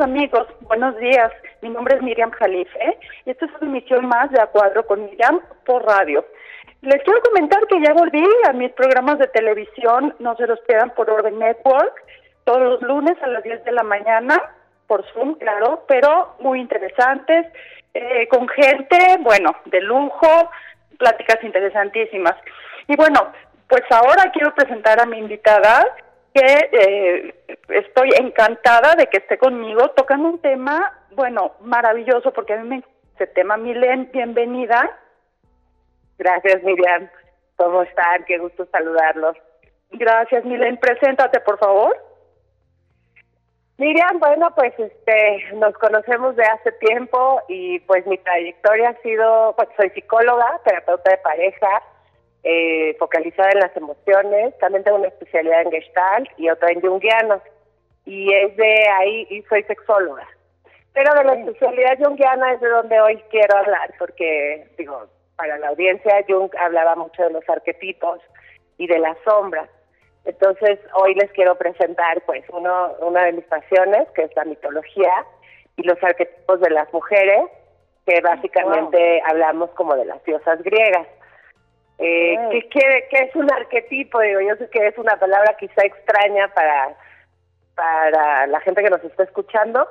amigos, buenos días. Mi nombre es Miriam Jalife y esta es una emisión más de A Cuadro con Miriam por radio. Les quiero comentar que ya volví a mis programas de televisión, no se los pierdan por Orden Network, todos los lunes a las 10 de la mañana, por Zoom, claro, pero muy interesantes, eh, con gente, bueno, de lujo, pláticas interesantísimas. Y bueno, pues ahora quiero presentar a mi invitada, que eh, estoy encantada de que esté conmigo tocando un tema, bueno, maravilloso, porque a mí me ese tema. Milen, bienvenida. Gracias, Miriam. ¿Cómo están? Qué gusto saludarlos. Gracias, Milen. Preséntate, por favor. Miriam, bueno, pues este, nos conocemos de hace tiempo y pues mi trayectoria ha sido, pues soy psicóloga, terapeuta de pareja, eh, focalizada en las emociones. También tengo una especialidad en Gestalt y otra en Jungiano. Y es de ahí, y soy sexóloga. Pero de la especialidad junguiana es de donde hoy quiero hablar, porque, digo, para la audiencia, Jung hablaba mucho de los arquetipos y de las sombras. Entonces, hoy les quiero presentar, pues, uno, una de mis pasiones, que es la mitología y los arquetipos de las mujeres, que básicamente hablamos como de las diosas griegas. Eh, ¿qué, qué, es un arquetipo? Digo, yo sé que es una palabra quizá extraña para, para la gente que nos está escuchando.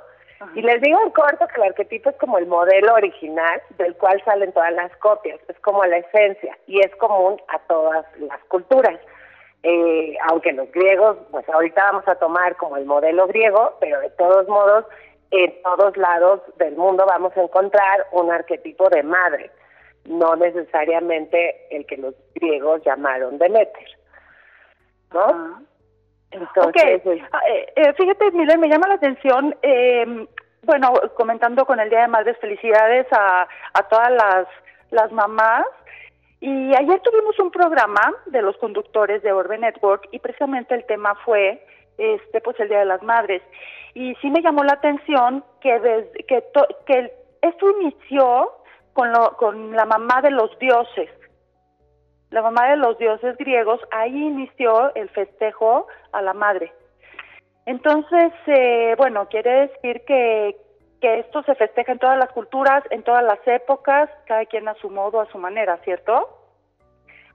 Y les digo en corto que el arquetipo es como el modelo original del cual salen todas las copias, es como la esencia y es común a todas las culturas. Eh, aunque los griegos, pues ahorita vamos a tomar como el modelo griego, pero de todos modos, en todos lados del mundo vamos a encontrar un arquetipo de madre no necesariamente el que los griegos llamaron Demeter. ¿No? Entonces, ah, eh, eh, fíjate, Miguel, me llama la atención, eh, bueno, comentando con el Día de Madres, felicidades a, a todas las, las mamás. Y ayer tuvimos un programa de los conductores de Orbe Network y precisamente el tema fue este pues el Día de las Madres. Y sí me llamó la atención que desde, que, que esto inició con, lo, con la mamá de los dioses. La mamá de los dioses griegos, ahí inició el festejo a la madre. Entonces, eh, bueno, quiere decir que, que esto se festeja en todas las culturas, en todas las épocas, cada quien a su modo, a su manera, ¿cierto?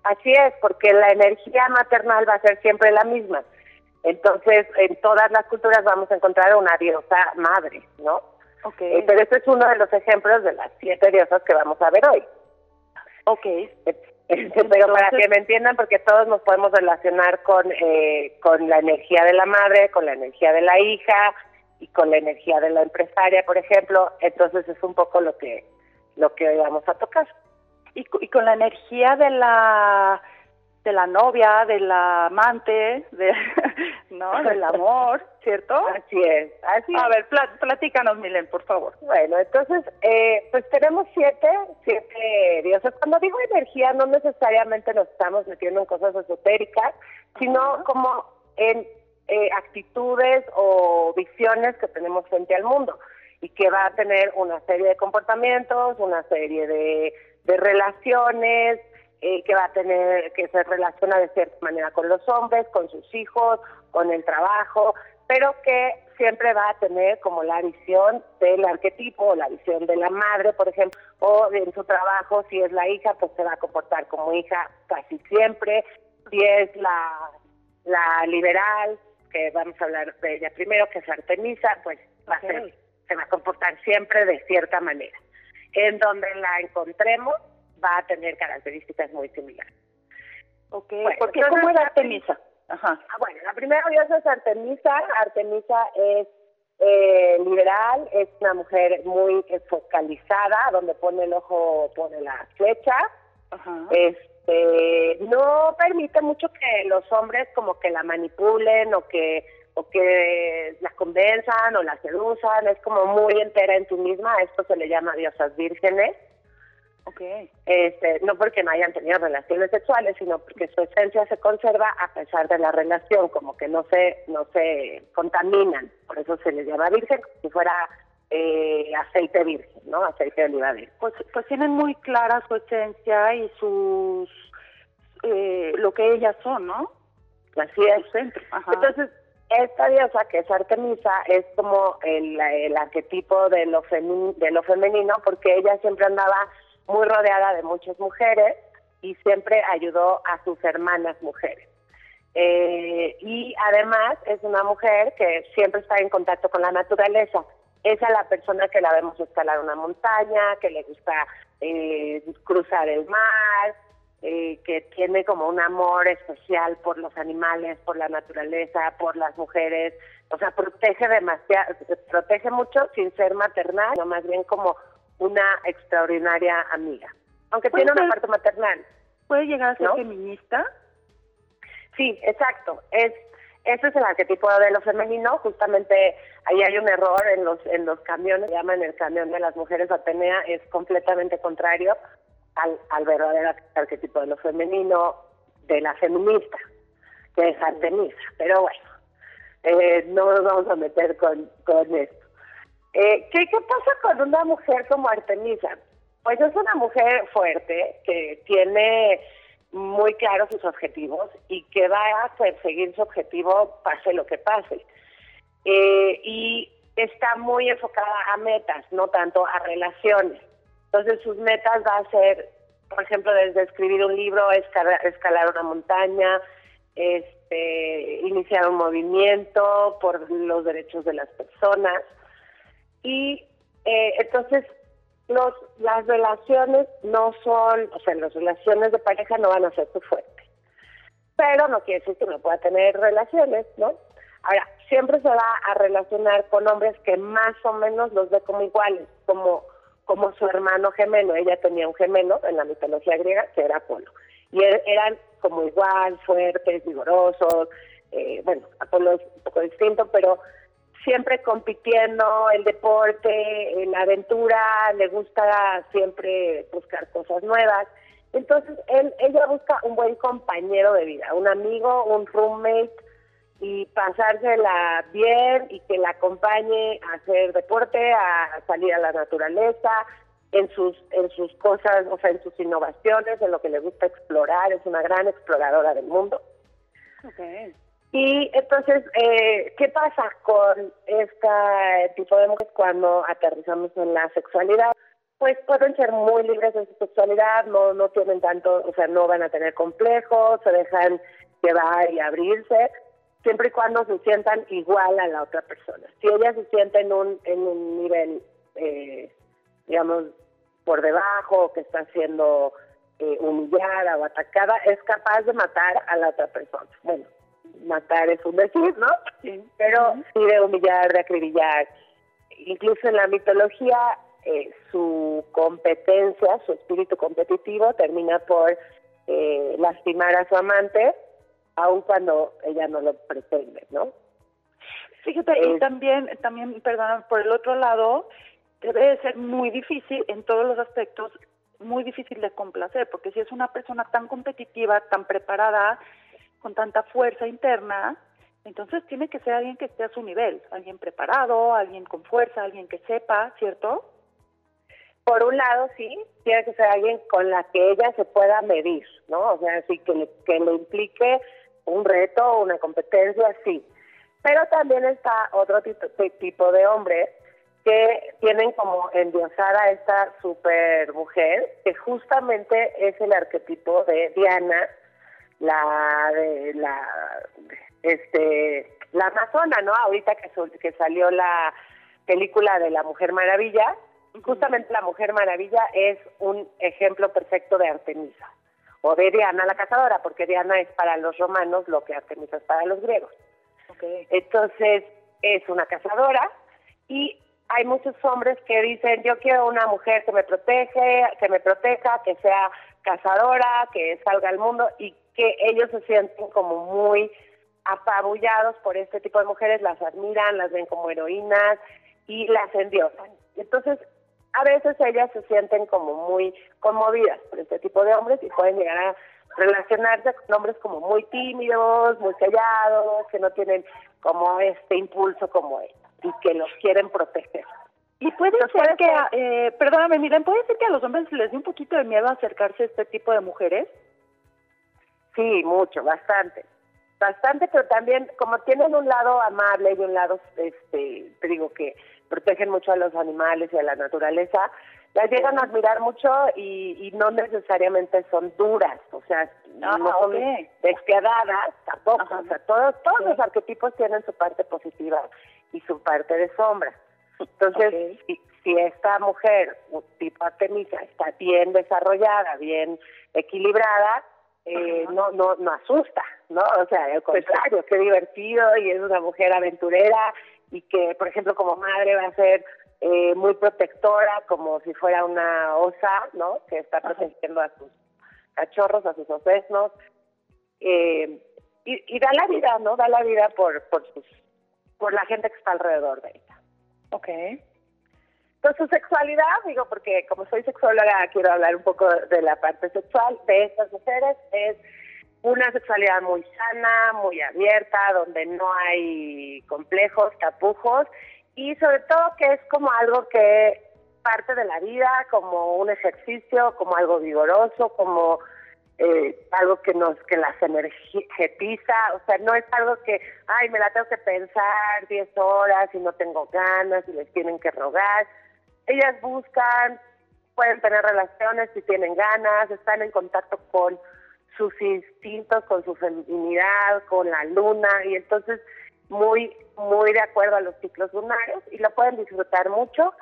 Así es, porque la energía maternal va a ser siempre la misma. Entonces, en todas las culturas vamos a encontrar una diosa madre, ¿no? Okay. Eh, pero este es uno de los ejemplos de las siete diosas que vamos a ver hoy. Ok. pero para que me entiendan, porque todos nos podemos relacionar con, eh, con la energía de la madre, con la energía de la hija y con la energía de la empresaria, por ejemplo. Entonces es un poco lo que, lo que hoy vamos a tocar. Y, y con la energía de la de la novia, de la amante, de, ¿no? Del amor, ¿cierto? Así es, así A ver, platícanos, Milen, por favor. Bueno, entonces, eh, pues tenemos siete, siete dioses. Cuando digo energía, no necesariamente nos estamos metiendo en cosas esotéricas, sino como en eh, actitudes o visiones que tenemos frente al mundo y que va a tener una serie de comportamientos, una serie de, de relaciones, eh, que va a tener, que se relaciona de cierta manera con los hombres, con sus hijos, con el trabajo, pero que siempre va a tener como la visión del arquetipo, o la visión de la madre, por ejemplo, o en su trabajo, si es la hija, pues se va a comportar como hija casi siempre, si es la, la liberal, que vamos a hablar de ella primero, que es Artemisa, pues va a ser, se va a comportar siempre de cierta manera. En donde la encontremos, va a tener características muy similares. Ok, porque ¿cómo era Artemisa? Ajá. Ah, bueno, la primera diosa es Artemisa. Artemisa es eh, liberal, es una mujer muy focalizada, donde pone el ojo, pone la flecha. Ajá. Este, no permite mucho que los hombres como que la manipulen o que o que la convenzan o la seduzan, es como muy entera en tú misma, esto se le llama diosas vírgenes. Okay. Este, no porque no hayan tenido relaciones sexuales, sino porque su esencia se conserva a pesar de la relación, como que no se no se contaminan, por eso se les llama virgen, como si fuera eh, aceite virgen, ¿no? Aceite de oliva virgen. Pues, pues tienen muy clara su esencia y sus eh, lo que ellas son, ¿no? Así es. Centro. Entonces, esta diosa, que es Artemisa, es como el, arquetipo de lo, de lo femenino, porque ella siempre andaba muy rodeada de muchas mujeres y siempre ayudó a sus hermanas mujeres. Eh, y además es una mujer que siempre está en contacto con la naturaleza. Esa es la persona que la vemos escalar una montaña, que le gusta eh, cruzar el mar, eh, que tiene como un amor especial por los animales, por la naturaleza, por las mujeres. O sea, protege demasiado, protege mucho sin ser maternal, sino más bien como una extraordinaria amiga. Aunque tiene una parte maternal. ¿Puede llegar a ser feminista? Sí, exacto. Es ese es el arquetipo de lo femenino. Justamente ahí hay un error en los en los camiones. Llaman el camión de las mujeres Atenea. Es completamente contrario al, al verdadero arquetipo de lo femenino de la feminista, que es Artemisa. Pero bueno, eh, no nos vamos a meter con, con esto. Eh, ¿qué, ¿Qué pasa con una mujer como Artemisa? Pues es una mujer fuerte que tiene muy claros sus objetivos y que va a perseguir su objetivo pase lo que pase. Eh, y está muy enfocada a metas, no tanto a relaciones. Entonces sus metas va a ser, por ejemplo, desde escribir un libro, escalar, escalar una montaña, este, iniciar un movimiento por los derechos de las personas. Y eh, entonces los, las relaciones no son, o sea, las relaciones de pareja no van a ser su fuerte. Pero no quiere decir que no pueda tener relaciones, ¿no? Ahora, siempre se va a relacionar con hombres que más o menos los ve como iguales, como, como su hermano gemelo. Ella tenía un gemelo en la mitología griega que era Apolo. Y er, eran como igual, fuertes, vigorosos. Eh, bueno, Apolo es un poco distinto, pero siempre compitiendo, el deporte, la aventura, le gusta siempre buscar cosas nuevas. Entonces, él, ella busca un buen compañero de vida, un amigo, un roommate, y pasársela bien y que la acompañe a hacer deporte, a salir a la naturaleza, en sus, en sus cosas, o sea, en sus innovaciones, en lo que le gusta explorar, es una gran exploradora del mundo. Okay. Y entonces, eh, ¿qué pasa con este tipo de mujeres cuando aterrizamos en la sexualidad? Pues pueden ser muy libres de su sexualidad, no, no tienen tanto, o sea, no van a tener complejos, se dejan llevar y abrirse, siempre y cuando se sientan igual a la otra persona. Si ella se siente en un, en un nivel, eh, digamos, por debajo, que está siendo eh, humillada o atacada, es capaz de matar a la otra persona. Bueno, matar es un decir, ¿no? Pero sí de humillar, de acribillar. Incluso en la mitología, eh, su competencia, su espíritu competitivo termina por eh, lastimar a su amante, aun cuando ella no lo pretende, ¿no? Fíjate, y también, también, perdón, por el otro lado, debe de ser muy difícil en todos los aspectos, muy difícil de complacer, porque si es una persona tan competitiva, tan preparada, con tanta fuerza interna, entonces tiene que ser alguien que esté a su nivel, alguien preparado, alguien con fuerza, alguien que sepa, ¿cierto? Por un lado, sí, tiene que ser alguien con la que ella se pueda medir, ¿no? O sea, así que le, que implique un reto una competencia, sí. Pero también está otro tipo, de hombres que tienen como endiosada a esta super mujer, que justamente es el arquetipo de Diana, la de la este la Amazona, ¿no? Ahorita que, que salió la película de la Mujer Maravilla, justamente la Mujer Maravilla es un ejemplo perfecto de Artemisa o de Diana la cazadora, porque Diana es para los romanos lo que Artemisa es para los griegos. Entonces es una cazadora y hay muchos hombres que dicen yo quiero una mujer que me protege, que me proteja, que sea cazadora, que salga al mundo y que ellos se sienten como muy apabullados por este tipo de mujeres, las admiran, las ven como heroínas y las endiosan. Entonces, a veces ellas se sienten como muy conmovidas por este tipo de hombres y pueden llegar a relacionarse con hombres como muy tímidos, muy callados, que no tienen como este impulso como ellos y que los quieren proteger. Y puede ser que, eh, perdóname, miren, puede ser que a los hombres les dé un poquito de miedo acercarse a este tipo de mujeres. Sí, mucho, bastante. bastante, pero también como tienen un lado amable y un lado, este, te digo que protegen mucho a los animales y a la naturaleza, las llegan a admirar mucho y, no necesariamente son duras, o sea, no ah, son despiadadas tampoco, o sea, todos, todos los arquetipos tienen su parte positiva y su parte de sombra. Entonces, si, si, esta mujer, tipo Artemisa, está bien desarrollada, bien equilibrada, eh, no, no, no asusta, ¿no? O sea, al pues contrario, qué divertido y es una mujer aventurera y que, por ejemplo, como madre va a ser eh, muy protectora, como si fuera una osa, ¿no? Que está protegiendo a sus cachorros, a sus osesnos. Eh, y, y, da la vida, ¿no? Da la vida por, por, sus, por la gente que está alrededor de ella. Ok. Entonces, su sexualidad, digo, porque como soy sexóloga, quiero hablar un poco de la parte sexual de estas mujeres, es una sexualidad muy sana, muy abierta, donde no hay complejos, tapujos, y sobre todo que es como algo que parte de la vida, como un ejercicio, como algo vigoroso, como eh, algo que nos que las energetiza, o sea, no es algo que, ay, me la tengo que pensar 10 horas y no tengo ganas y les tienen que rogar, ellas buscan, pueden tener relaciones si tienen ganas, están en contacto con sus instintos, con su feminidad, con la luna y entonces muy muy de acuerdo a los ciclos lunares y lo pueden disfrutar mucho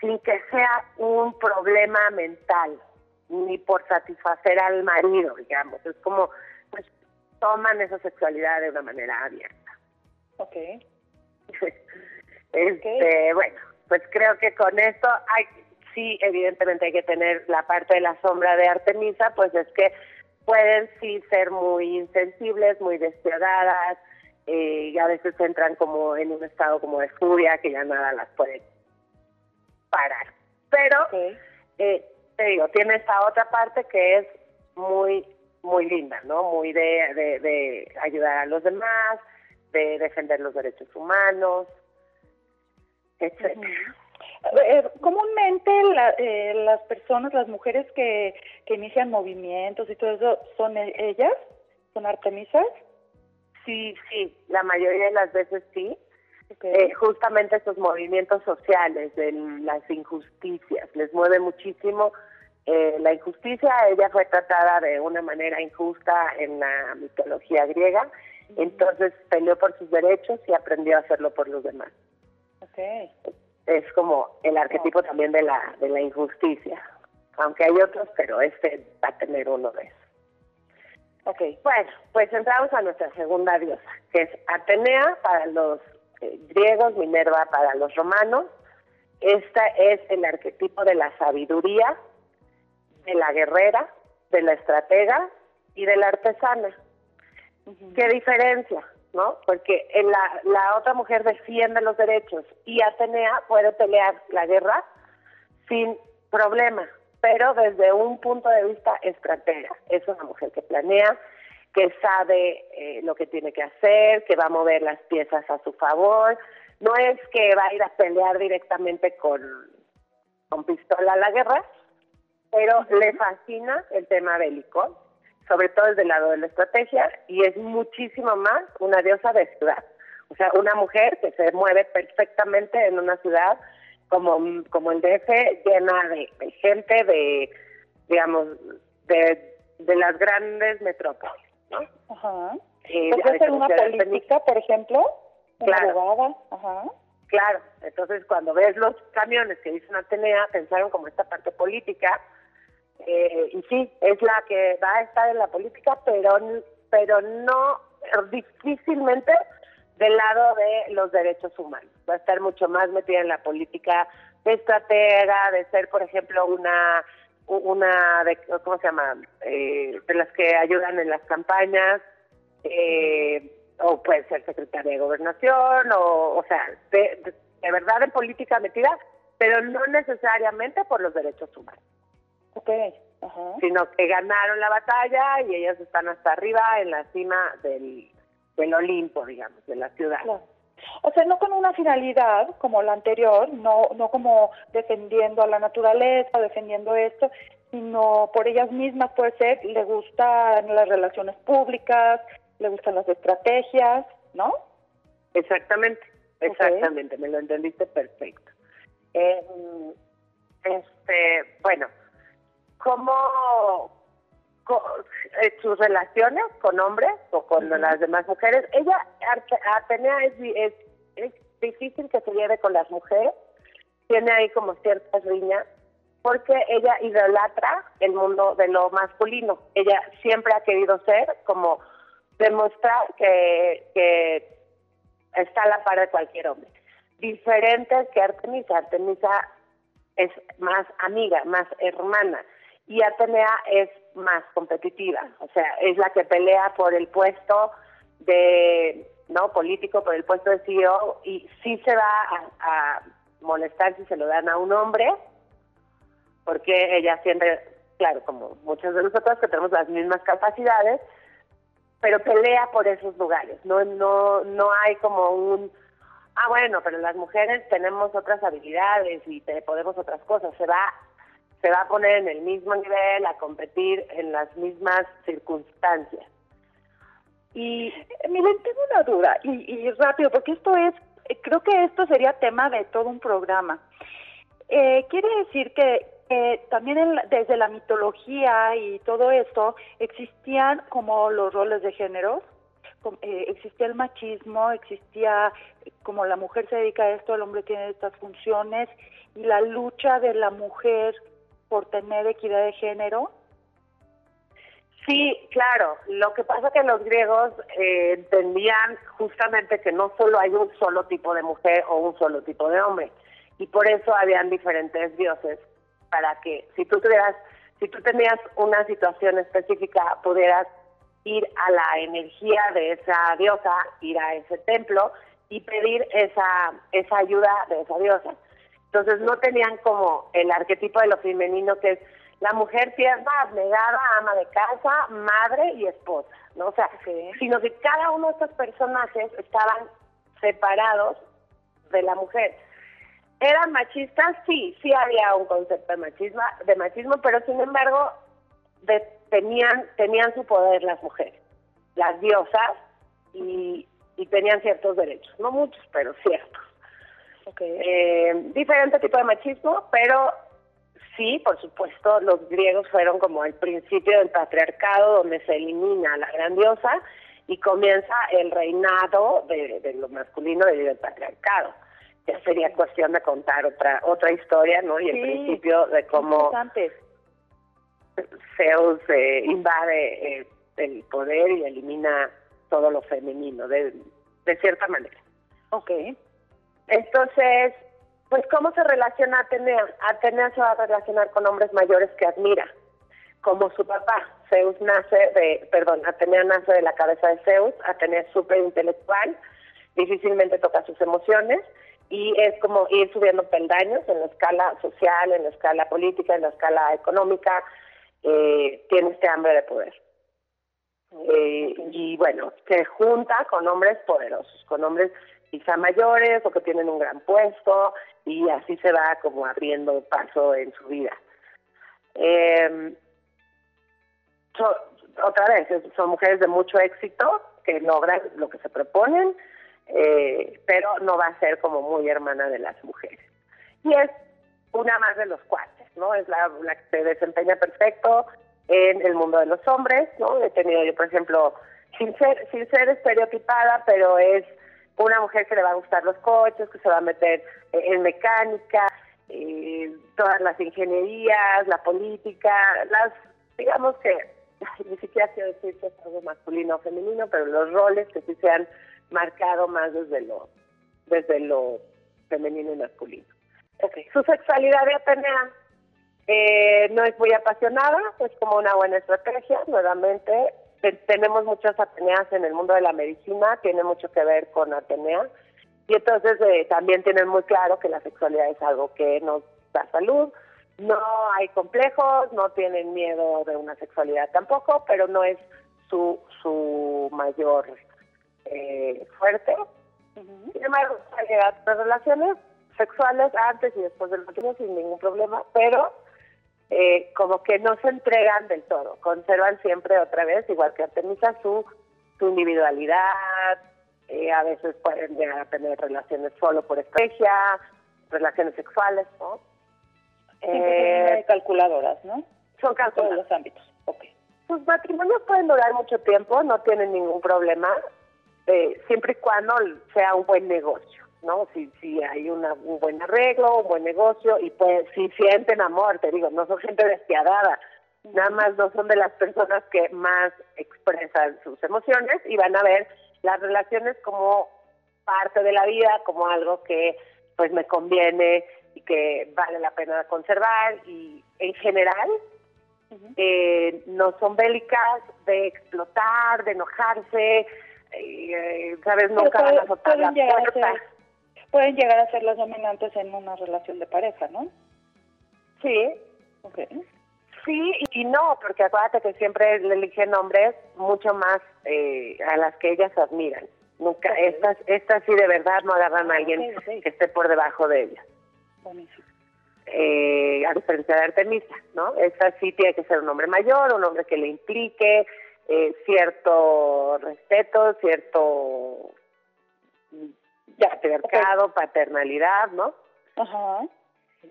sin que sea un problema mental ni por satisfacer al marido, digamos. Es como pues, toman esa sexualidad de una manera abierta. Ok. este, bueno, pues creo que con esto hay, sí, evidentemente hay que tener la parte de la sombra de Artemisa, pues es que pueden sí ser muy insensibles, muy despiadadas, eh, y a veces entran como en un estado como de furia que ya nada las puede parar. Pero, eh, te digo, tiene esta otra parte que es muy, muy linda, ¿no? Muy de, de ayudar a los demás, de defender los derechos humanos, eh, comúnmente eh, las personas, las mujeres que, que inician movimientos y todo eso, ¿son e, ellas? ¿Son artemisas? Sí, sí, la mayoría de las veces sí. Eh, justamente esos movimientos sociales, de las injusticias, les mueve muchísimo la injusticia. Ella fue tratada de una manera injusta en la mitología griega, entonces peleó por sus derechos y aprendió a hacerlo por los demás. Okay. Es como el arquetipo también de la, de la injusticia, aunque hay otros, pero este va a tener uno de esos. Ok, bueno, pues entramos a nuestra segunda diosa, que es Atenea para los eh, griegos, Minerva para los romanos. Esta es el arquetipo de la sabiduría, de la guerrera, de la estratega y de la artesana. ¿Qué diferencia? ¿no? Porque la, la otra mujer defiende los derechos y Atenea puede pelear la guerra sin problema, pero desde un punto de vista estratega. Es una mujer que planea, que sabe eh, lo que tiene que hacer, que va a mover las piezas a su favor. No es que va a ir a pelear directamente con, con pistola a la guerra, pero le fascina el tema bélico sobre todo desde el lado de la estrategia, y es muchísimo más una diosa de ciudad. O sea, una mujer que se mueve perfectamente en una ciudad como, como el DF, llena de, gente, de, digamos, de, de las grandes metrópolis. Ajá. Eh, ¿Puede ser una política, por ejemplo? Una claro. Ajá. Claro, entonces cuando ves los camiones que dicen Atenea, pensaron como esta parte política, eh, y sí, es la que va a estar en la política, pero, pero no difícilmente del lado de los derechos humanos. Va a estar mucho más metida en la política de estratega, de ser, por ejemplo, una una de, ¿cómo se llama? Eh, de las que ayudan en las campañas, eh, o puede ser secretaria de gobernación, o, o sea, de verdad en política metida, pero no necesariamente por los derechos humanos. Sino que ganaron la batalla y ellas están hasta arriba en la cima del, del Olimpo, digamos, de la ciudad. O sea, no con una finalidad como la anterior, no, no como defendiendo a la naturaleza, defendiendo esto, sino por ellas mismas puede ser, le gustan las relaciones públicas, le gustan las estrategias, ¿no? Exactamente, exactamente, me lo entendiste perfecto. Eh, este, bueno, ¿cómo eh, sus relaciones con hombres o con las demás mujeres? Ella, Atenea, es, es, es difícil que se lleve con las mujeres, tiene ahí como ciertas líneas, porque ella idolatra el mundo de lo masculino. Ella siempre ha querido ser como demostrar que, que está a la par de cualquier hombre. Diferente que Artemisa. Artemisa es más amiga, más hermana. Y Atenea es más competitiva, o sea, es la que pelea por el puesto de no político, por el puesto de CEO y sí se va a molestar si se lo dan a un hombre, porque ella siempre, claro, como muchos de nosotros que tenemos las mismas capacidades, pero pelea por esos lugares. No, no, no hay como un, ah, bueno, pero las mujeres tenemos otras habilidades y podemos otras cosas. Se va, se va a poner en el mismo nivel, a competir en las mismas circunstancias. Y miren, tengo una duda y, y rápido, porque esto es creo que esto sería tema de todo un programa. Eh, quiere decir que también desde la mitología y todo esto existían como los roles de género, eh, existía el machismo, existía como la mujer se dedica a esto, el hombre tiene estas funciones y la lucha de la mujer por tener equidad de género. Sí, claro. Lo que pasa es que los griegos eh, entendían justamente que no solo hay un solo tipo de mujer o un solo tipo de hombre. Y por eso habían diferentes dioses para que si tú tuvieras, si tú tenías una situación específica, pudieras ir a la energía de esa diosa, ir a ese templo y pedir esa, esa ayuda de esa diosa. Entonces no tenían como el arquetipo de lo femenino que es la mujer tierna, abnegada, ama de casa, madre y esposa, ¿no? O sea, sino que cada uno de estos personajes estaban separados de la mujer. ¿Eran machistas? Sí, sí había un concepto de machismo, de machismo pero sin embargo tenían, tenían su poder las mujeres, las diosas, y, tenían ciertos derechos, no muchos, pero ciertos. Eh, diferente tipo de machismo, pero sí, por supuesto, los griegos fueron como el principio del patriarcado, donde se elimina la gran diosa y comienza el reinado de, lo masculino debido al patriarcado. Ya sería cuestión de contar otra otra historia, ¿no? Y el principio de cómo Zeus eh, invade eh, el poder y elimina todo lo femenino, de, de cierta manera. Ok. Entonces, pues, ¿cómo se relaciona Atenea? Atenea se va a relacionar con hombres mayores que admira, como su papá. Zeus nace de, perdón, Atenea nace de la cabeza de Zeus, Atenea es súper intelectual, difícilmente toca sus emociones y es como ir subiendo peldaños en la escala social, en la escala política, en la escala económica, eh, tiene este hambre de poder. Eh, y bueno, se junta con hombres poderosos, con hombres quizá mayores o que tienen un gran puesto y así se va como abriendo paso en su vida. Eh, otra vez, son mujeres de mucho éxito que logran lo que se proponen, eh, pero no va a ser como muy hermana de las mujeres. Y es una más de los cuates, ¿no? Es la, la que se desempeña perfecto en el mundo de los hombres, ¿no? He tenido yo, por ejemplo, sin ser, sin ser estereotipada, pero es una mujer que le va a gustar los coches, que se va a meter eh, en mecánica, eh, todas las ingenierías, la política, las, digamos que, ni siquiera quiero decir que es algo masculino o femenino, pero los roles que sí se han marcado más desde lo, desde lo femenino y masculino. Okay. Su sexualidad de Atenea eh, no es muy apasionada, es como una buena estrategia, nuevamente tenemos muchas Ateneas en el mundo de la medicina, tiene mucho que ver con Atenea, y entonces eh, también tienen muy claro que la sexualidad es algo que nos da salud, no hay complejos, no tienen miedo de una sexualidad tampoco, pero no es su, su mayor eh, fuerte. Sin embargo, hay relaciones sexuales antes y después del matrimonio sin ningún problema, pero eh, como que no se entregan del todo, conservan siempre otra vez, igual que Artemisa, su su individualidad, eh, a veces pueden llegar a tener relaciones solo por estrategia, relaciones sexuales, ¿no? Eh, calculadoras, ¿no? Son calculadoras. Todos los ámbitos, ok. Sus matrimonios pueden durar mucho tiempo, no tienen ningún problema, eh, siempre y cuando sea un buen negocio, ¿no? Si, si hay una, un buen arreglo, un buen negocio, y pues si sienten amor, te digo, no son gente despiadada, nada más no son de las personas que más expresan sus emociones y van a ver las relaciones como parte de la vida, como algo que pues me conviene y que vale la pena conservar y en general eh, no son bélicas de explotar, de enojarse, eh, sabes, nunca van a azotar la puerta. Pueden llegar a ser las dominantes en una relación de pareja, ¿no? Sí. Okay. Sí y no, porque acuérdate que siempre le eligen hombres mucho más eh, a las que ellas admiran. Nunca, estas, estas sí de verdad no agarran a alguien que esté por debajo de ellas. Eh, a diferencia de Artemisa, ¿no? Esta sí tiene que ser un hombre mayor, un hombre que le implique eh, cierto respeto, cierto patriarcado, paternalidad, ¿no? Ajá.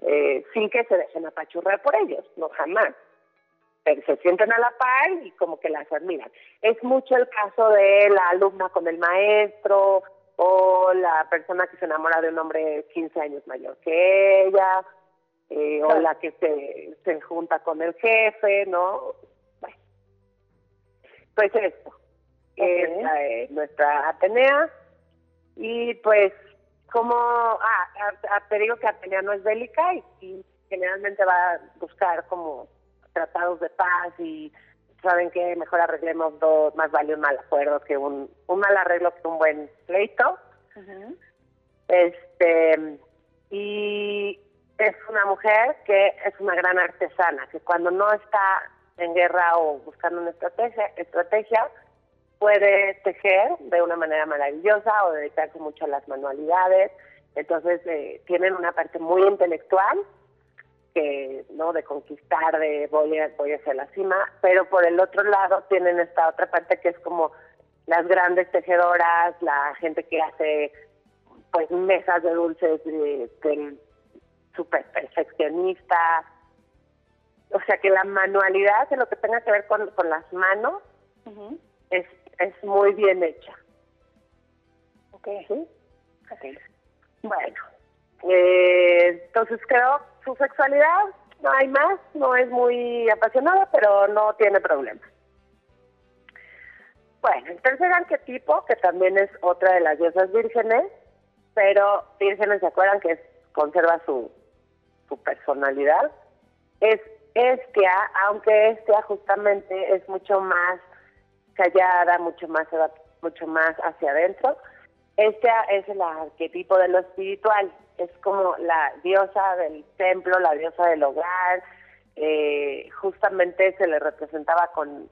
Eh, sin que se dejen apachurrar por ellos, no jamás. Pero se sienten a la par y como que las admiran. Es mucho el caso de la alumna con el maestro o la persona que se enamora de un hombre 15 años mayor que ella, eh, o la que se, se junta con el jefe, ¿no? Bueno. Pues esto, es eh, nuestra Atenea y pues como, ah, te digo que Atenea no es bélica y, generalmente va a buscar como tratados de paz y saben que mejor arreglemos dos, más vale un mal acuerdo que un, un mal arreglo que un buen pleito. Este, y es una mujer que es una gran artesana, que cuando no está en guerra o buscando una estrategia, estrategia puede tejer de una manera maravillosa o dedicarse mucho a las manualidades. Entonces eh, tienen una parte muy intelectual que no de conquistar, de voy a, voy hacia la cima, pero por el otro lado tienen esta otra parte que es como las grandes tejedoras, la gente que hace pues mesas de dulces de, de súper perfeccionista. O sea que la manualidad de lo que tenga que ver con, con las manos es es muy bien hecha. Ok. okay. Bueno, eh, entonces creo su sexualidad no hay más, no es muy apasionada, pero no tiene problemas. Bueno, el tercer arquetipo, que también es otra de las diosas vírgenes, pero vírgenes se acuerdan que conserva su, su personalidad, es Estia, aunque Estia justamente es mucho más callada, mucho más, mucho más hacia adentro. Este es el arquetipo de lo espiritual, es como la diosa del templo, la diosa del hogar, eh, justamente se le representaba con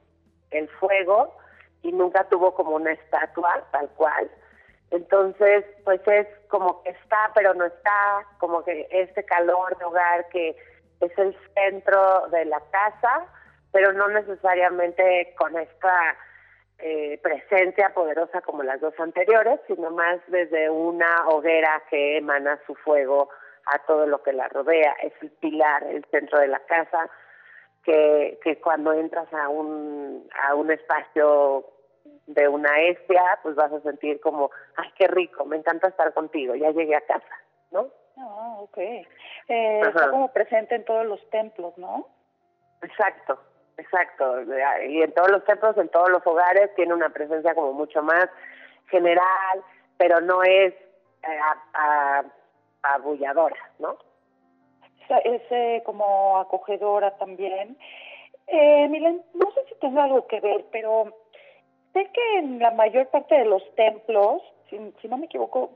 el fuego y nunca tuvo como una estatua tal cual. Entonces, pues es como que está, pero no está, como que este calor de hogar que es el centro de la casa, pero no necesariamente con esta eh, presencia poderosa como las dos anteriores, sino más desde una hoguera que emana su fuego a todo lo que la rodea. Es el pilar, el centro de la casa, que, que cuando entras a un, a un espacio de una estia, pues vas a sentir como, ay, qué rico, me encanta estar contigo, ya llegué a casa, ¿no? Ah, ok. Eh, está como presente en todos los templos, ¿no? Exacto, Exacto, y en todos los templos, en todos los hogares, tiene una presencia como mucho más general, pero no es eh, abulladora, ¿no? Es eh, como acogedora también. Eh, Milen, no sé si tenga algo que ver, pero sé que en la mayor parte de los templos, si, si no me equivoco,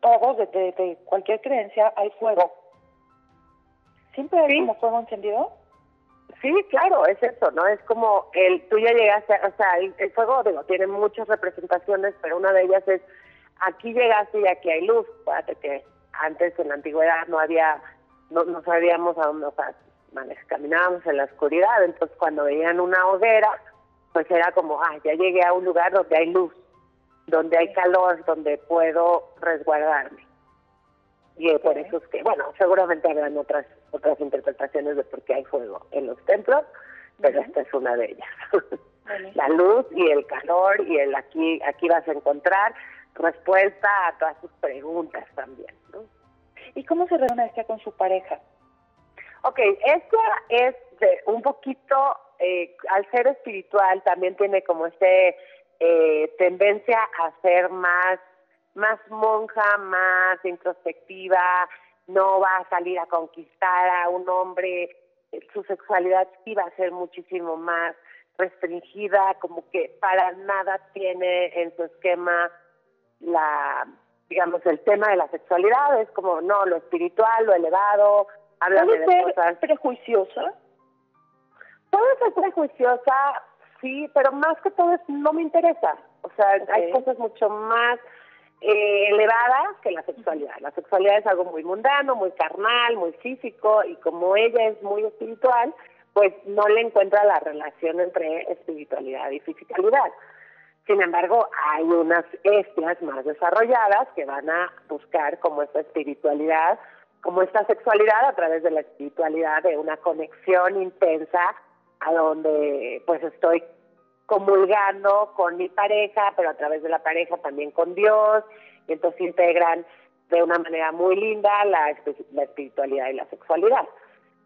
todos, de, de, cualquier creencia, hay fuego. ¿Siempre hay como fuego encendido? Sí, claro, es eso, ¿no? Es como el, tú ya llegaste, o sea, el, fuego, digo, tiene muchas representaciones, pero una de ellas es, aquí llegaste y aquí hay luz. Fíjate que antes en la antigüedad no había, no, no sabíamos a dónde, o sea, caminábamos en la oscuridad, entonces cuando veían una hoguera, pues era como, ah, ya llegué a un lugar donde hay luz, donde hay calor, donde puedo resguardarme. Y por eso es que, bueno, seguramente habrán otras otras interpretaciones de por qué hay fuego en los templos, pero esta es una de ellas. La luz y el calor y el aquí aquí vas a encontrar respuesta a todas sus preguntas también. ¿no? ¿Y cómo se reúne esta con su pareja? Ok, esta es un poquito, eh, al ser espiritual, también tiene como este eh, tendencia a ser más, más monja, más introspectiva, no va a salir a conquistar a un hombre, su sexualidad sí va a ser muchísimo más restringida, como que para nada tiene en su esquema la, digamos, el tema de la sexualidad, es como, no, lo espiritual, lo elevado, háblame de ser cosas. prejuiciosa? Puede ser prejuiciosa, sí, pero más que todo es, no me interesa. O sea, hay cosas mucho más eh, elevadas que la sexualidad. La sexualidad es algo muy mundano, muy carnal, muy físico, y como ella es muy espiritual, pues no le encuentra la relación entre espiritualidad y fisicalidad. Sin embargo, hay unas estias más desarrolladas que van a buscar como esta espiritualidad, como esta sexualidad a través de la espiritualidad, de una conexión intensa a donde pues estoy comulgando con mi pareja, pero a través de la pareja también con Dios, y entonces integran de una manera muy linda la, espiritualidad y la sexualidad.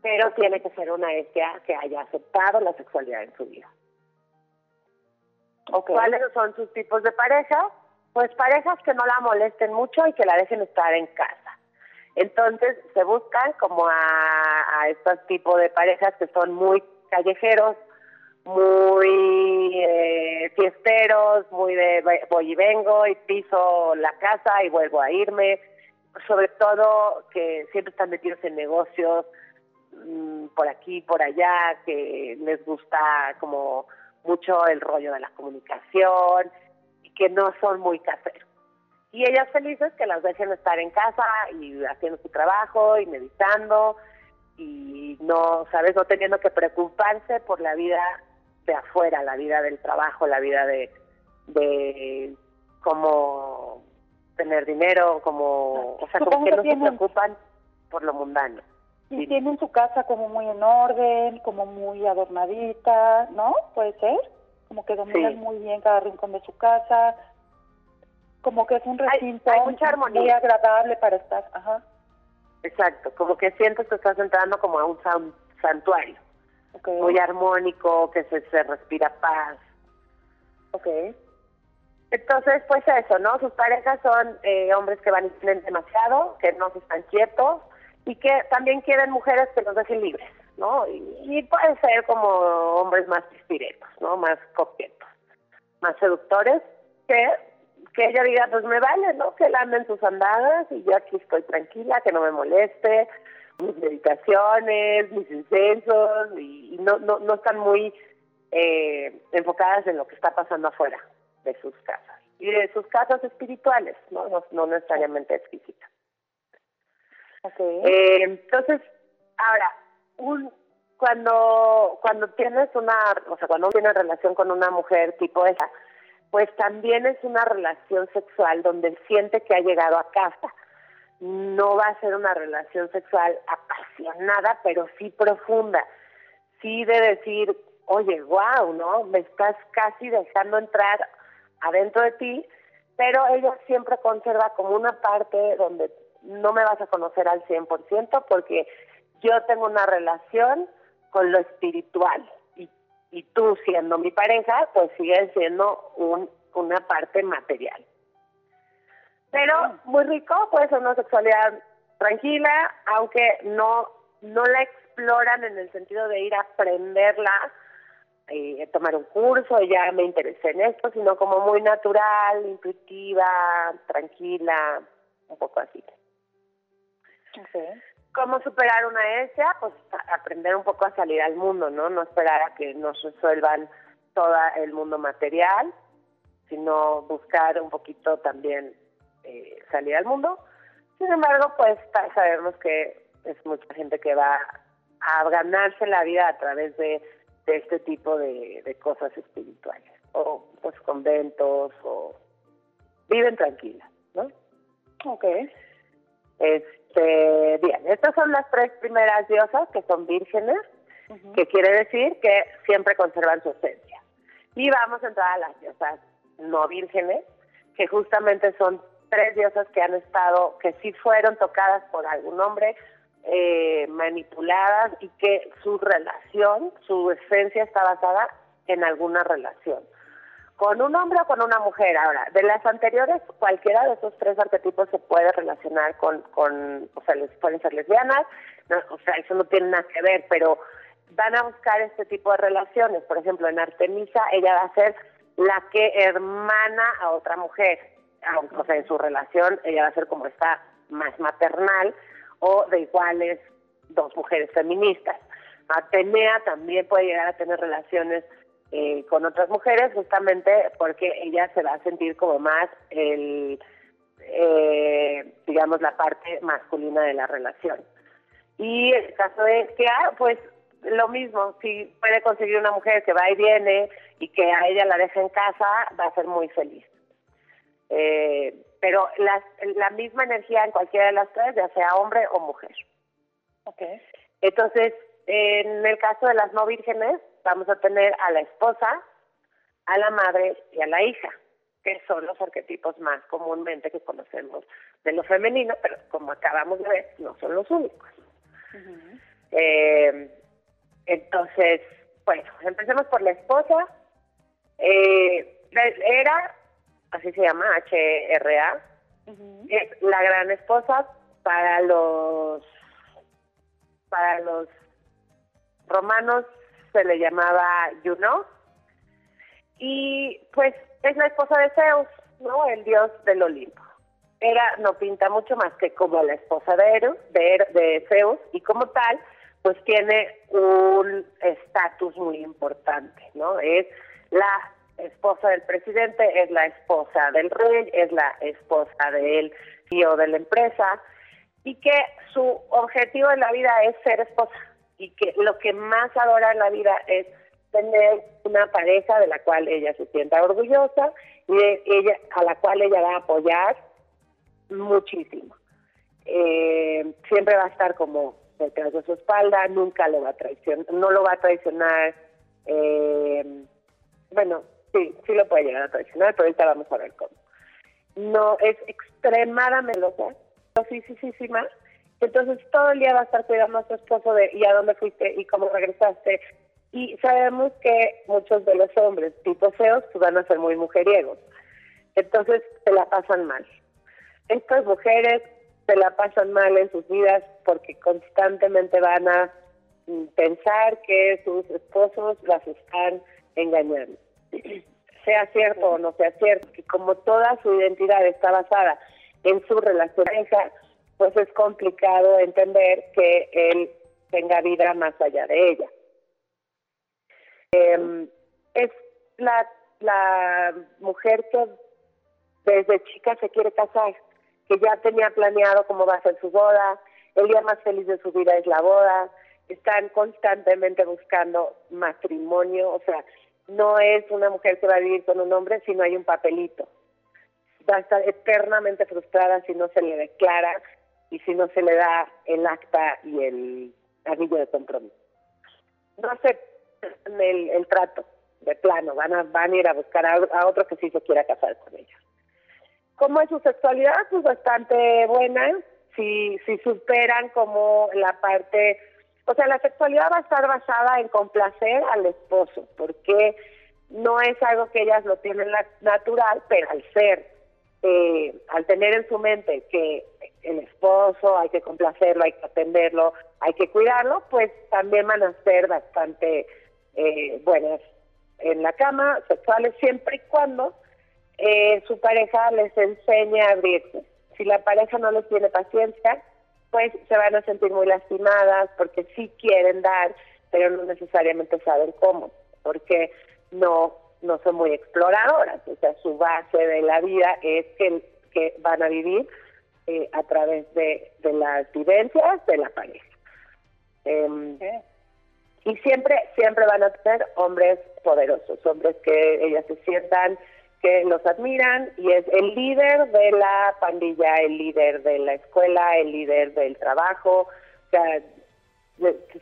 Pero tiene que ser una estia que haya aceptado la sexualidad en su vida. ¿Cuáles son sus tipos de pareja? Pues parejas que no la molesten mucho y que la dejen estar en casa. Entonces se buscan como a, a estos tipos de parejas que son muy callejeros, muy eh, fiesteros, muy de voy y vengo y piso la casa y vuelvo a irme. Sobre todo que siempre están metidos en negocios mm, por aquí, por allá, que les gusta como mucho el rollo de la comunicación y que no son muy caseros. Y ellas felices que las dejen estar en casa y haciendo su trabajo y meditando y no, sabes, no teniendo que preocuparse por la vida de afuera, la vida del trabajo, la vida de, de cómo tener dinero, como, o sea, como que no se preocupan por lo mundano. Y tienen su casa como muy en orden, como muy adornadita, ¿no? Puede ser. Como que dominan muy bien cada rincón de su casa. Como que es un recinto muy agradable para estar. Ajá. Exacto, como que sientes que estás entrando como a un santuario. Muy armónico, que se, se respira paz. Okay. Entonces, pues eso, ¿no? Sus parejas son eh, hombres que van y tienen demasiado, que no se están quietos, y que también quieren mujeres que los dejen libres, ¿no? Y, pueden ser como hombres más pispiretos, ¿no? Más coquetos, más seductores, que, que ella diga, pues me vale, ¿no? Que él ande en sus andadas y yo aquí estoy tranquila, que no me moleste, mis meditaciones, mis incensos, y, no, no, no están muy eh, enfocadas en lo que está pasando afuera de sus casas. Y de sus casas espirituales, no, no, no necesariamente físicas. Eh, entonces, ahora, un, cuando cuando tienes una, o sea, cuando uno tiene relación con una mujer tipo esa, pues también es una relación sexual donde siente que ha llegado a casa. No va a ser una relación sexual apasionada, pero sí profunda. Sí de decir, oye, wow, ¿no? Me estás casi dejando entrar adentro de ti, pero ella siempre conserva como una parte donde no me vas a conocer al 100% porque yo tengo una relación con lo espiritual y, y tú siendo mi pareja, pues sigues siendo un, una parte material. Pero muy rico, puede ser una sexualidad tranquila, aunque no, no la exploran en el sentido de ir a aprenderla, eh, tomar un curso, ya me interesé en esto, sino como muy natural, intuitiva, tranquila, un poco así. ¿Cómo superar una ESA? Pues aprender un poco a salir al mundo, ¿no? No esperar a que nos resuelvan todo el mundo material, sino buscar un poquito también eh, salir al mundo. Sin embargo, pues sabemos que es mucha gente que va a ganarse la vida a través de de este tipo de, de cosas espirituales, o pues conventos, o viven tranquilas, ¿no? Ok. Este, bien, estas son las tres primeras diosas que son vírgenes, que quiere decir que siempre conservan su esencia. Y vamos a entrar a las diosas no vírgenes, que justamente son tres diosas que han estado, que sí fueron tocadas por algún hombre, eh, manipuladas y que su relación, su esencia está basada en alguna relación con un hombre o con una mujer. Ahora, de las anteriores, cualquiera de esos tres arquetipos se puede relacionar con, con o sea, les pueden ser lesbianas, o sea, eso no tiene nada que ver, pero van a buscar este tipo de relaciones. Por ejemplo, en Artemisa, ella va a ser la que hermana a otra mujer, o sea, en su relación, ella va a ser como esta más maternal o de iguales dos mujeres feministas. Atenea también puede llegar a tener relaciones eh, con otras mujeres justamente porque ella se va a sentir como más el eh, digamos la parte masculina de la relación y el caso que ah, pues lo mismo si puede conseguir una mujer que va y viene y que a ella la deja en casa va a ser muy feliz eh, pero la, la misma energía en cualquiera de las tres ya sea hombre o mujer okay. entonces en el caso de las no vírgenes vamos a tener a la esposa, a la madre y a la hija, que son los arquetipos más comúnmente que conocemos de lo femenino, pero como acabamos de ver, no son los únicos. eh, entonces, bueno, empecemos por la esposa. Eh, era, así se llama, HRA, es la gran esposa para los para los romanos se le llamaba Juno, y pues es la esposa de Zeus, ¿no? El dios del Olimpo. Era, no pinta mucho más que como la esposa de, Eros, de, de Zeus, y como tal, pues tiene un estatus muy importante, ¿no? Es la esposa del presidente, es la esposa del rey, es la esposa del CEO de la empresa, y que su objetivo en la vida es ser esposa y que lo que más adora en la vida es tener una pareja de la cual ella se sienta orgullosa y ella a la cual ella va a apoyar muchísimo. Eh, siempre va a estar como detrás de su espalda, nunca lo va a traicionar, no lo va a traicionar. Eh, bueno, sí, sí lo puede llegar a traicionar, pero ahorita vamos a ver cómo. No, es extremadamente loca, sí, sí, sí, sí, más entonces todo el día va a estar cuidando a su esposo de y a dónde fuiste y cómo regresaste. Y sabemos que muchos de los hombres tipo feos pues van a ser muy mujeriegos. Entonces se la pasan mal. Estas mujeres se la pasan mal en sus vidas porque constantemente van a pensar que sus esposos las están engañando. sea cierto o no sea cierto, que como toda su identidad está basada en su relación pues es complicado entender que él tenga vida más allá de ella. Em, es la, la mujer que desde chica se quiere casar, que ya tenía planeado cómo va a ser su boda, el día más feliz de su vida es la boda, están constantemente buscando matrimonio, o sea, no es una mujer que va a vivir con un hombre si no hay un papelito. Va a estar eternamente frustrada si no se le declara y si no se le da el acta y el anillo de compromiso. No aceptan el, el trato de plano, van a, van a ir a buscar a, otro que sí se quiera casar con ellos. ¿Cómo es su sexualidad? Pues bastante buena, si, si superan como la parte, o sea, la sexualidad va a estar basada en complacer al esposo, porque no es algo que ellas lo tienen natural, pero al ser eh, al tener en su mente que el esposo hay que complacerlo, hay que atenderlo, hay que cuidarlo, pues también van a ser bastante eh, buenas en la cama, sexuales, siempre y cuando eh, su pareja les enseñe a abrirse. Si la pareja no les tiene paciencia, pues se van a sentir muy lastimadas porque sí quieren dar, pero no necesariamente saben cómo, porque no no son muy exploradoras, o sea, su base de la vida es que, que van a vivir eh, a través de, de, las vivencias de la pareja. Em, Y siempre, siempre van a ser hombres poderosos, hombres que ellas se sientan que los admiran y es el líder de la pandilla, el líder de la escuela, el líder del trabajo, o sea,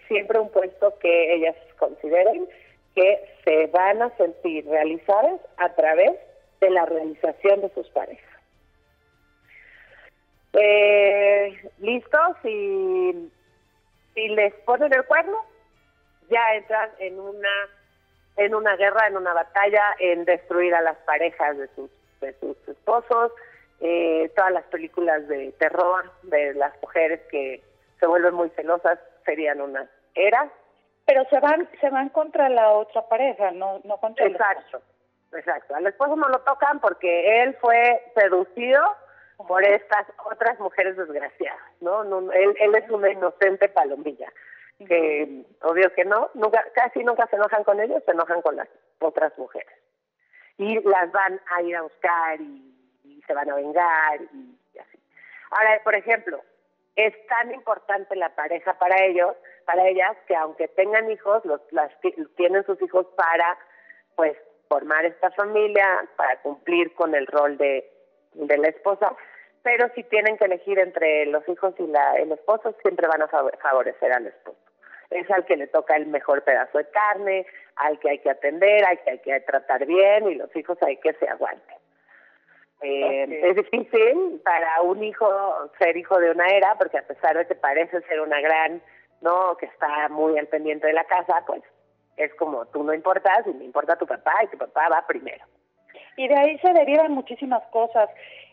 siempre un puesto que ellas consideren que se van a sentir realizadas a través de la realización de sus parejas. Eh, ¿Listo? Si, si les ponen el cuerno, ya entran en una en una guerra, en una batalla, en destruir a las parejas de sus, de sus esposos, eh, todas las películas de terror de las mujeres que se vuelven muy celosas serían una era. Pero se van, se van contra la otra pareja, no, no contra Exacto, exacto. Al esposo no lo tocan porque él fue seducido por estas otras mujeres desgraciadas, ¿no? no él, él es una inocente palomilla que obvio que no, nunca, casi nunca se enojan con ellos, se enojan con las otras mujeres. Y las van a ir a buscar y, se van a vengar y, así. Ahora, por ejemplo, es tan importante la pareja para ellos, para ellas, que aunque tengan hijos, los, las, tienen sus hijos para, pues, formar esta familia, para cumplir con el rol de, de la esposa, pero si tienen que elegir entre los hijos y la, el esposo, siempre van a favorecer al esposo es al que le toca el mejor pedazo de carne, al que hay que atender, al que hay que tratar bien y los hijos hay que se aguanten. Eh, Es difícil para un hijo ser hijo de una era, porque a pesar de que parece ser una gran, ¿no? Que está muy al pendiente de la casa, pues es como tú no importas y me importa tu papá y tu papá va primero. Y de ahí se derivan muchísimas cosas.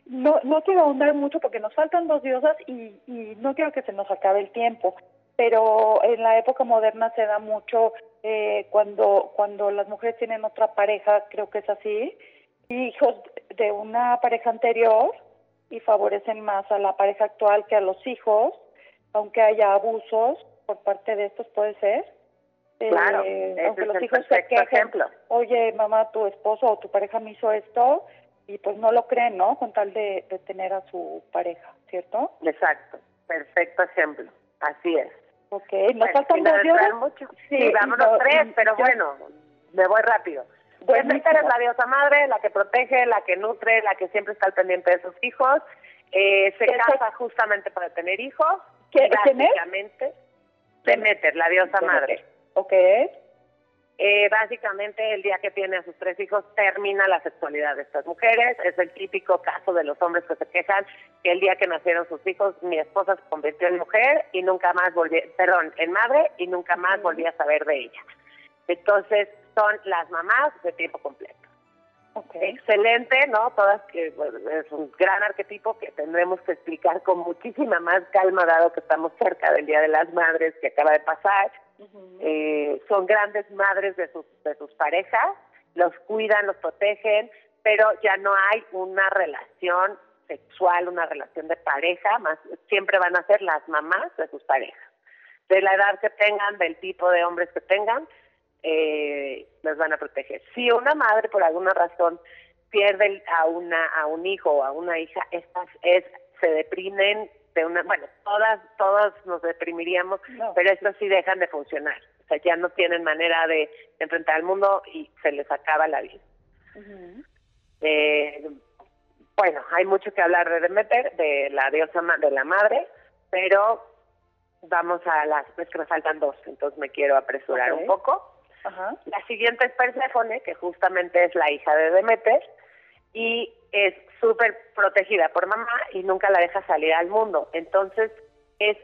No, no quiero ahondar mucho porque nos faltan dos diosas y, y no quiero que se nos acabe el tiempo pero en la época moderna se da mucho eh, cuando cuando las mujeres tienen otra pareja, creo que es así, hijos de una pareja anterior y favorecen más a la pareja actual que a los hijos, aunque haya abusos por parte de estos, puede ser. Claro, eh, aunque los hijos se quejen, oye, mamá, tu esposo o tu pareja me hizo esto, y pues no lo creen, ¿no? Con tal de, de tener a su pareja, ¿cierto? Exacto, perfecto ejemplo, así es. Ok, nos faltan dos Mucho. Sí, vámonos tres, pero bueno, me voy rápido. Demeter es la diosa madre, la que protege, la que nutre, la que siempre está al pendiente de sus hijos. Eh, se casa justamente para tener hijos. ¿Qué, básicamente, Demeter, la diosa madre. Ok. Eh, básicamente, el día que tiene a sus tres hijos, termina la sexualidad de estas mujeres. Es el típico caso de los hombres que se quejan que el día que nacieron sus hijos, mi esposa se convirtió en mujer y nunca más volví, perdón, en madre y nunca más volví a saber de ella. Entonces, son las mamás de tiempo completo. Excelente, ¿no? Todas que es un gran arquetipo que tendremos que explicar con muchísima más calma, dado que estamos cerca del Día de las Madres que acaba de pasar eh, son grandes madres de sus, de sus parejas, los cuidan, los protegen, pero ya no hay una relación sexual, una relación de pareja, más siempre van a ser las mamás de sus parejas. De la edad que tengan, del tipo de hombres que tengan, eh, los van a proteger. Si una madre por alguna razón pierde a una a un hijo o a una hija, estas es se deprimen de una, bueno, todas, todas nos deprimiríamos, pero estos sí dejan de funcionar. O sea, ya no tienen manera de enfrentar al mundo y se les acaba la vida. eh, bueno, hay mucho que hablar de Demeter, de la diosa de la madre, pero vamos a las, es que me faltan dos, entonces me quiero apresurar un poco. La siguiente es Perséfone, que justamente es la hija de Demeter, y es súper protegida por mamá y nunca la deja salir al mundo. Entonces es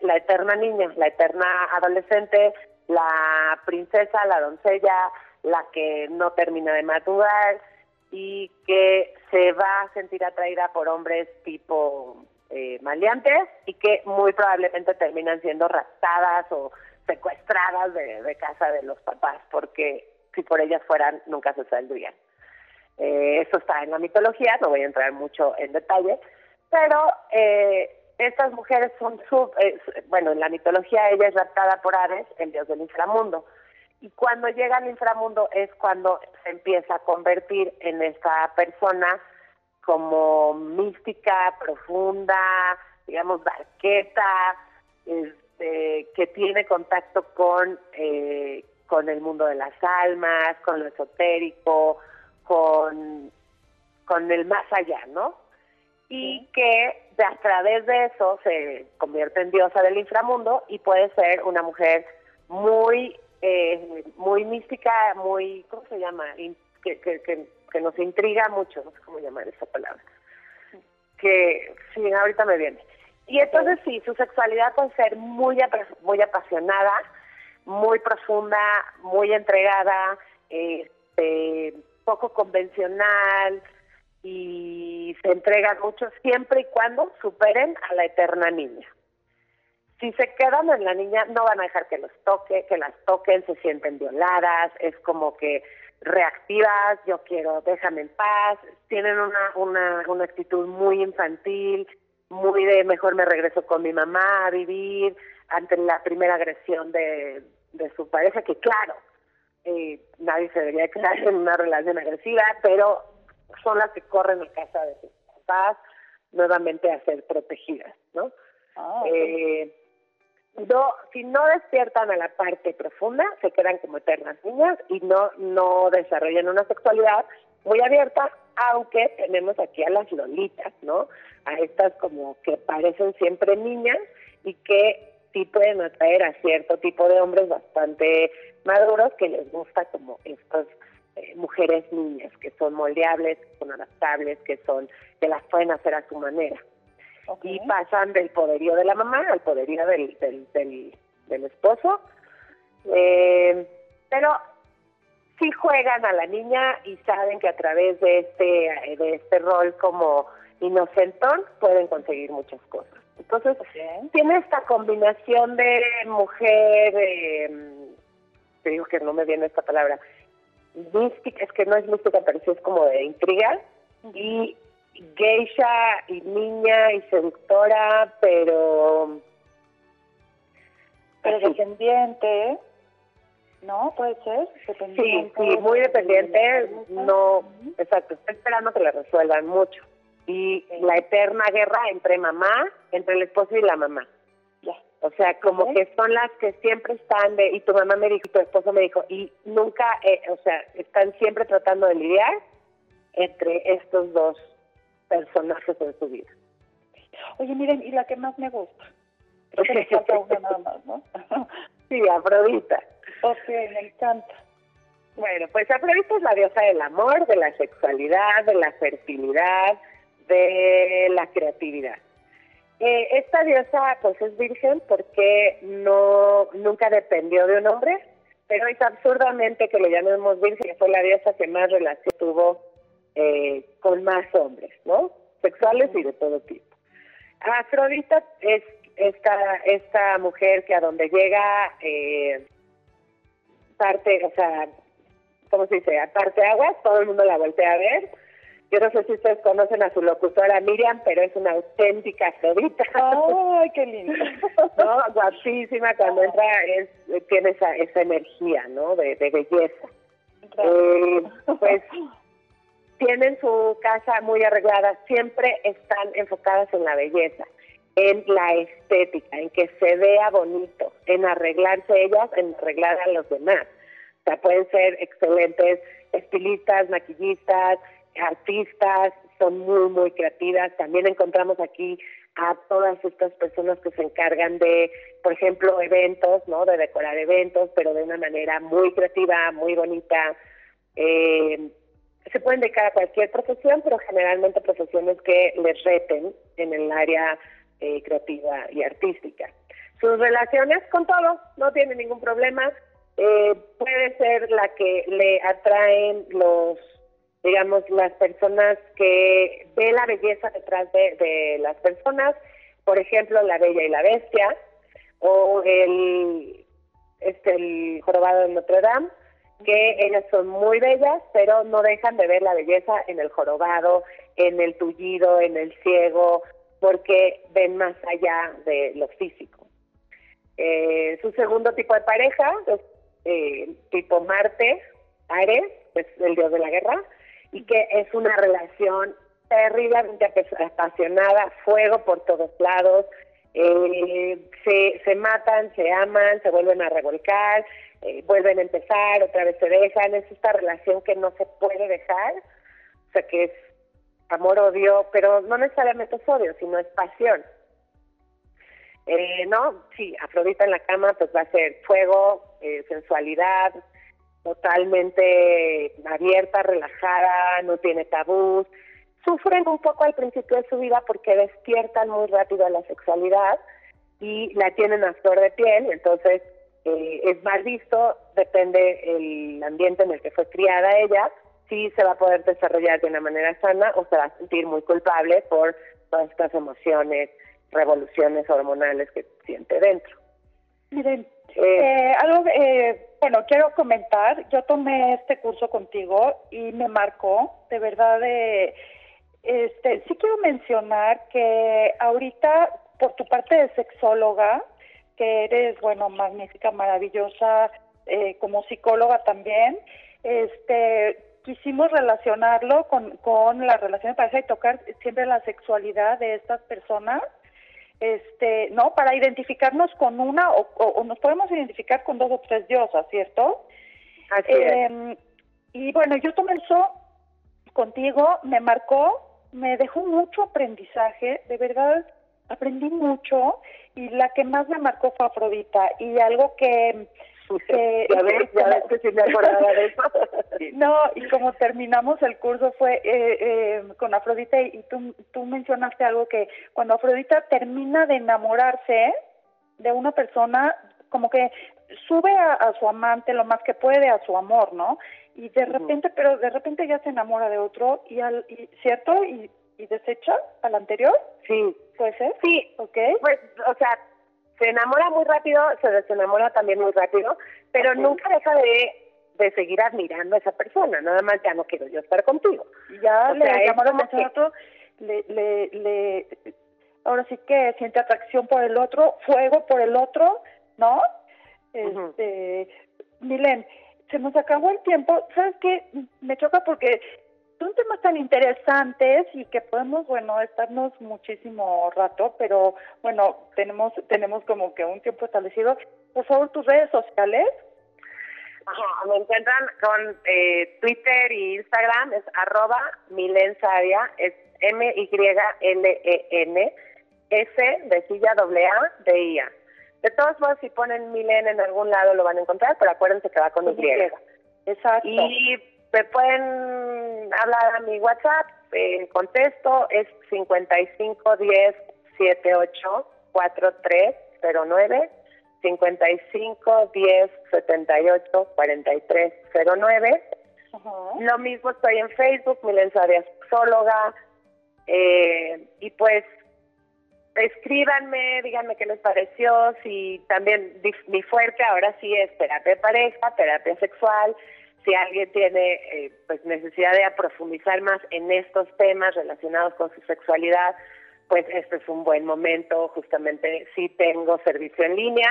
la eterna niña, la eterna adolescente, la princesa, la doncella, la que no termina de madurar y que se va a sentir atraída por hombres tipo eh, maleantes y que muy probablemente terminan siendo raptadas o secuestradas de, de casa de los papás porque si por ellas fueran nunca se saldrían. Eh, eso está en la mitología, no voy a entrar mucho en detalle, pero eh, estas mujeres son sub, eh, bueno, en la mitología ella es raptada por Ares, el dios del inframundo. Y cuando llega al inframundo es cuando se empieza a convertir en esta persona como mística, profunda, digamos, barqueta, este, que tiene contacto con, eh, con el mundo de las almas, con lo esotérico, con, con el más allá, ¿no? Y que a través de eso se convierte en diosa del inframundo y puede ser una mujer muy, eh, muy mística, muy, ¿cómo se llama? Que, que, que, que nos intriga mucho, no sé cómo llamar esa palabra. Que sí, ahorita me viene y entonces sí, su sexualidad puede ser muy, muy apasionada, muy profunda, muy entregada, este, poco convencional y se entrega mucho siempre y cuando superen a la eterna niña. Si se quedan en la niña, no van a dejar que los toque, que las toquen, se sienten violadas, es como que reactivas, yo quiero, déjame en paz, tienen una, una, una actitud muy infantil, muy de mejor me regreso con mi mamá a vivir ante la primera agresión de, de su pareja, que claro, eh, nadie se debería quedar en una relación agresiva, pero son las que corren a casa de sus papás nuevamente a ser protegidas, ¿no? Ah, eh, no, si no despiertan a la parte profunda, se quedan como eternas niñas y no, no desarrollan una sexualidad muy abierta, aunque tenemos aquí a las lolitas, ¿no? A estas como que parecen siempre niñas y que sí pueden atraer a cierto tipo de hombres bastante maduros que les gusta como estas eh, mujeres niñas que son moldeables, que son adaptables, que son que las pueden hacer a su manera. Y pasan del poderío de la mamá al poderío del, del, del, esposo. Eh, pero sí juegan a la niña y saben que a través de este, de este rol como inocentón pueden conseguir muchas cosas. Entonces, tiene esta combinación de mujer, eh, te digo que no me viene esta palabra, mística, es que no es mística, pero sí es como de intriga, y geisha y niña y seductora, pero... Pero descendiente, ¿no? Puede ser. Sí, sí, muy dependiente. No, exacto. Estoy esperando que le resuelvan mucho. Y la eterna guerra entre mamá, entre el esposo y la mamá. O sea, como que son las que siempre están de, y tu mamá me dijo, y tu esposo me dijo, y nunca, eh, o sea, están siempre tratando de lidiar entre estos dos personajes en su vida. Oye, miren, y la que más me gusta. Creo que me una nada más, ¿no? sí, Afrodita. Ok, me encanta. Bueno, pues Afrodita es la diosa del amor, de la sexualidad, de la fertilidad, de la creatividad. Eh, esta diosa pues es virgen porque no nunca dependió de un hombre, pero es absurdamente que le llamemos virgen, fue la diosa que más relación tuvo eh, con más hombres, ¿no? Sexuales y de todo tipo. Afrodita es esta, esta mujer que a donde llega eh, parte, o sea, ¿cómo se dice? Aparte agua, todo el mundo la voltea a ver. Yo no sé si ustedes conocen a su locutora Miriam, pero es una auténtica Afrodita. ¡Ay, qué lindo! ¿No? Guapísima, cuando entra es, tiene esa, esa energía, ¿no? De, belleza. Eh, pues tienen su casa muy arreglada, siempre están enfocadas en la belleza, en la estética, en que se vea bonito, en arreglarse ellas, en arreglar a los demás. O sea, pueden ser excelentes estilistas, maquillistas, artistas, son muy, muy creativas. También encontramos aquí a todas estas personas que se encargan de, por ejemplo, eventos, ¿no? De decorar eventos, pero de una manera muy creativa, muy bonita. Eh, se pueden dedicar a cualquier profesión, pero generalmente profesiones que les reten en el área eh, creativa y artística. Sus relaciones con todo, no tiene ningún problema. Eh, puede ser la que le atraen los, digamos, las personas que ve la belleza detrás de, las personas, por ejemplo, la bella y la bestia, o el, este, el jorobado de Notre Dame, que ellas son muy bellas, pero no dejan de ver la belleza en el jorobado, en el tullido, en el ciego, porque ven más allá de lo físico. Eh, su segundo tipo de pareja es eh, tipo Marte, Ares, es el dios de la guerra, y que es una relación terriblemente apasionada, fuego por todos lados, eh, se, se matan, se aman, se vuelven a revolcar, eh, vuelven a empezar, otra vez se dejan, es esta relación que no se puede dejar, o sea que es amor-odio, pero no necesariamente es odio, sino es pasión. Eh, no, sí, Afrodita en la cama pues va a ser fuego, eh, sensualidad, totalmente abierta, relajada, no tiene tabús. Sufren un poco al principio de su vida porque despiertan muy rápido a la sexualidad y la tienen a flor de piel, entonces eh, es mal visto, depende el ambiente en el que fue criada ella, si se va a poder desarrollar de una manera sana o se va a sentir muy culpable por todas estas emociones, revoluciones hormonales que siente dentro. Miren, eh, eh, algo, eh, bueno, quiero comentar, yo tomé este curso contigo y me marcó, de verdad, eh, este, sí quiero mencionar que ahorita, por tu parte de sexóloga, que eres, bueno, magnífica, maravillosa, eh, como psicóloga también, este, quisimos relacionarlo con, con la relación de pareja y tocar siempre la sexualidad de estas personas este, ¿no? Para identificarnos con una o, nos podemos identificar con dos o tres diosas, ¿cierto? Así em, Y bueno, yo tomé eso contigo, me marcó, me dejó mucho aprendizaje, de verdad aprendí mucho y la que más me marcó fue Afrodita y algo que ya ves, ya ves que sí me acordaba de eso. no, y como terminamos el curso fue eh, eh, con Afrodita y tú, tú mencionaste algo que cuando Afrodita termina de enamorarse de una persona, como que sube a, su amante lo más que puede a su amor, ¿no? Y de repente, pero de repente ya se enamora de otro y, al, y ¿cierto? Y, y desecha al anterior. Sí. ¿Puede ser? Sí. Ok. Pues, o sea, se enamora muy rápido, se desenamora también muy rápido, pero nunca deja de, de seguir admirando a esa persona, nada más ya no quiero yo estar contigo. Ya le llamó la atención le, le, le, ahora sí que siente atracción por el otro, fuego por el otro, ¿no? Este, Milen, se nos acabó el tiempo, ¿sabes qué? Me choca porque son temas tan interesantes y que podemos, bueno, estarnos muchísimo rato, pero bueno, tenemos tenemos como que un tiempo establecido. Por favor, tus redes sociales. Ajá, me encuentran con eh, Twitter y Instagram, es arroba milensaria, es M-Y-L-E-N, S de silla doble A de IA. De todos modos, si ponen Milen en algún lado lo van a encontrar, pero acuérdense que va con Y. Exacto. Y me pueden hablar a mi WhatsApp, en contesto es 5510 78 4309 55 10 78 43 09. Lo mismo estoy en Facebook, Milenza de Sexóloga. Eh, y pues escríbanme, díganme qué les pareció. Si también mi fuerte ahora sí es terapia de pareja, terapia sexual si alguien tiene eh, pues necesidad de profundizar más en estos temas relacionados con su sexualidad, pues este es un buen momento. Justamente sí tengo servicio en línea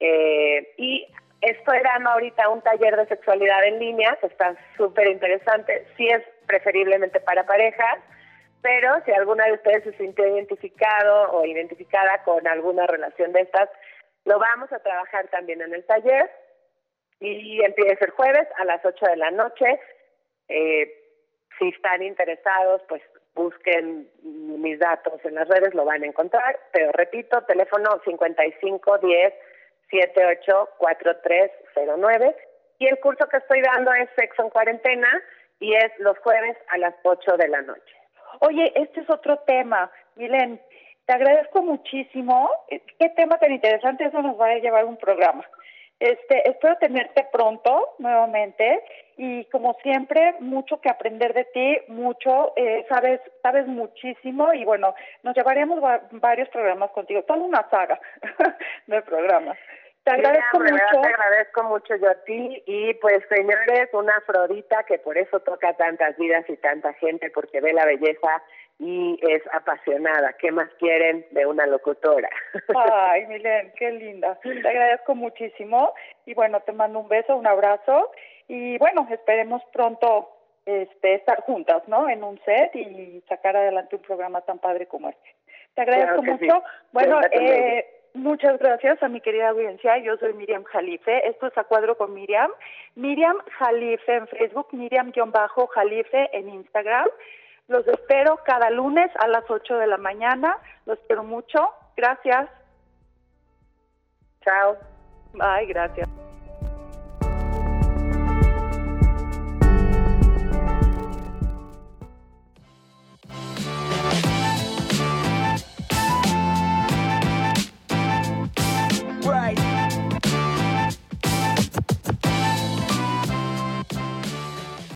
eh, y estoy dando ahorita un taller de sexualidad en línea que está súper interesante. Sí es preferiblemente para parejas, pero si alguna de ustedes se sintió identificado o identificada con alguna relación de estas, lo vamos a trabajar también en el taller y empieza el jueves a las 8 de la noche. Eh, si están interesados, pues busquen mis datos en las redes, lo van a encontrar. Pero repito, teléfono 5510 784309. Y el curso que estoy dando es Sexo en Cuarentena y es los jueves a las 8 de la noche. Oye, este es otro tema, Milen. Te agradezco muchísimo. Qué tema tan interesante, eso nos va a llevar un programa. Este, espero tenerte pronto nuevamente y como siempre mucho que aprender de ti, mucho eh, sabes sabes muchísimo y bueno nos llevaremos varios programas contigo, toda una saga de programas. Te agradezco mucho. Te agradezco mucho yo a ti y pues señores, una Afrodita que por eso toca tantas vidas y tanta gente porque ve la belleza y es apasionada. ¿Qué más quieren de una locutora? Ay, Milen, qué linda. Te agradezco muchísimo y bueno, te mando un beso, un abrazo y bueno, esperemos pronto este, estar juntas, ¿no? En un set y sacar adelante un programa tan padre como este. Te agradezco mucho. Bueno, eh, muchas gracias a mi querida audiencia. Yo soy Miriam Jalife. Esto es A Cuadro con Miriam. Miriam Jalife en Facebook, Miriam-Jalife en Instagram. Los espero cada lunes a las 8 de la mañana. Los espero mucho. Gracias. Chao. Bye, gracias.